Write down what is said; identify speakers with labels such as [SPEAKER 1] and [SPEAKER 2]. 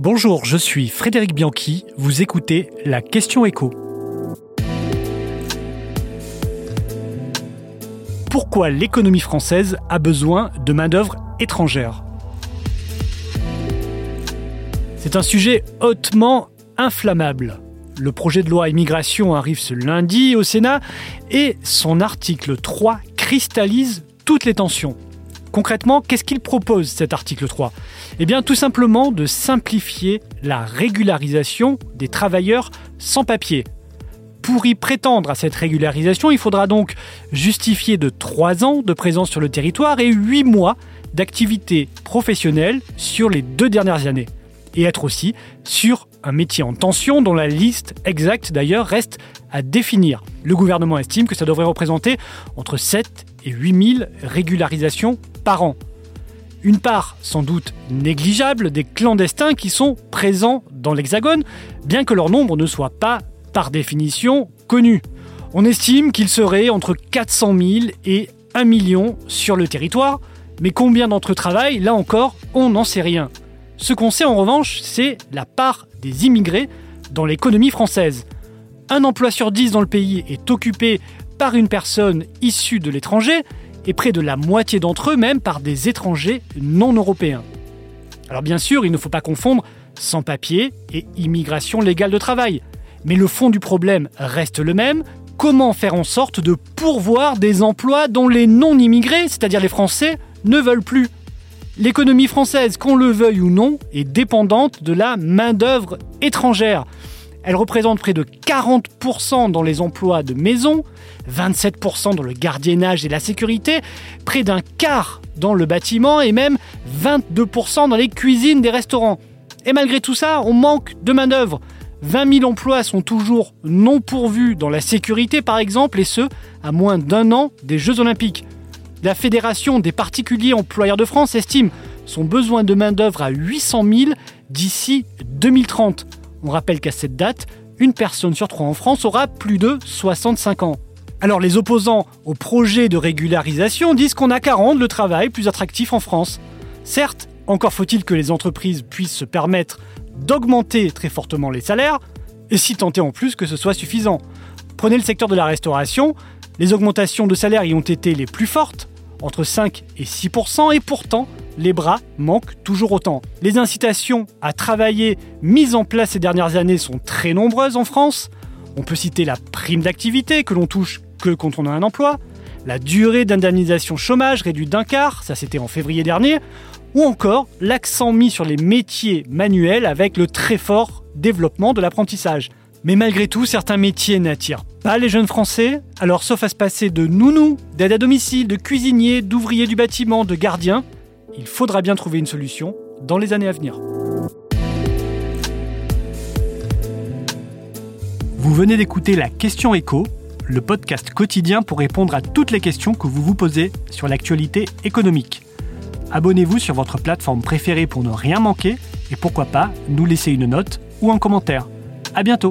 [SPEAKER 1] Bonjour, je suis Frédéric Bianchi, vous écoutez la question écho. Pourquoi l'économie française a besoin de main-d'œuvre étrangère? C'est un sujet hautement inflammable. Le projet de loi immigration arrive ce lundi au Sénat et son article 3 cristallise toutes les tensions. Concrètement, qu'est-ce qu'il propose cet article 3 Eh bien tout simplement de simplifier la régularisation des travailleurs sans papier. Pour y prétendre à cette régularisation, il faudra donc justifier de 3 ans de présence sur le territoire et 8 mois d'activité professionnelle sur les deux dernières années. Et être aussi sur un métier en tension dont la liste exacte d'ailleurs reste à définir. Le gouvernement estime que ça devrait représenter entre 7 et 8 000 régularisations Une part sans doute négligeable des clandestins qui sont présents dans l'Hexagone, bien que leur nombre ne soit pas, par définition, connu. On estime qu'il serait entre 400 000 et 1 million sur le territoire, mais combien d'entre eux travaillent, là encore, on n'en sait rien. Ce qu'on sait en revanche, c'est la part des immigrés dans l'économie française. Un emploi sur dix dans le pays est occupé par une personne issue de l'étranger et près de la moitié d'entre eux même par des étrangers non européens. Alors bien sûr, il ne faut pas confondre sans-papiers et immigration légale de travail. Mais le fond du problème reste le même. Comment faire en sorte de pourvoir des emplois dont les non-immigrés, c'est-à-dire les Français, ne veulent plus? L'économie française, qu'on le veuille ou non, est dépendante de la main-d'œuvre étrangère. Elle représente près de 40% dans les emplois de maison, 27% dans le gardiennage et la sécurité, près d'un quart dans le bâtiment et même 22% dans les cuisines des restaurants. Et malgré tout ça, on manque de main-d'œuvre. 20 000 emplois sont toujours non pourvus dans la sécurité par exemple, et ce, à moins d'un an des Jeux Olympiques. La Fédération des particuliers employeurs de France estime son besoin de main-d'œuvre à 800 000 d'ici 2030. On rappelle qu'à cette date, une personne sur trois en France aura plus de 65 ans. Alors les opposants au projet de régularisation disent qu'on n'a qu'à rendre le travail plus attractif en France. Certes, encore faut-il que les entreprises puissent se permettre d'augmenter très fortement les salaires, et si tenter en plus que ce soit suffisant. Prenez le secteur de la restauration, les augmentations de salaire y ont été les plus fortes, entre 5 et 6% et pourtant, les bras manquent toujours autant. Les incitations à travailler mises en place ces dernières années sont très nombreuses en France. On peut citer la prime d'activité que l'on touche que quand on a un emploi, la durée d'indemnisation chômage réduite d'un quart, ça c'était en février dernier, ou encore l'accent mis sur les métiers manuels avec le très fort développement de l'apprentissage. Mais malgré tout, certains métiers n'attirent pas les jeunes Français, alors sauf à se passer de nounou, d'aide à domicile, de cuisinier, d'ouvrier du bâtiment, de gardien, il faudra bien trouver une solution dans les années à venir. Vous venez d'écouter la Question Écho, le podcast quotidien pour répondre à toutes les questions que vous vous posez sur l'actualité économique. Abonnez-vous sur votre plateforme préférée pour ne rien manquer et pourquoi pas nous laisser une note ou un commentaire. À bientôt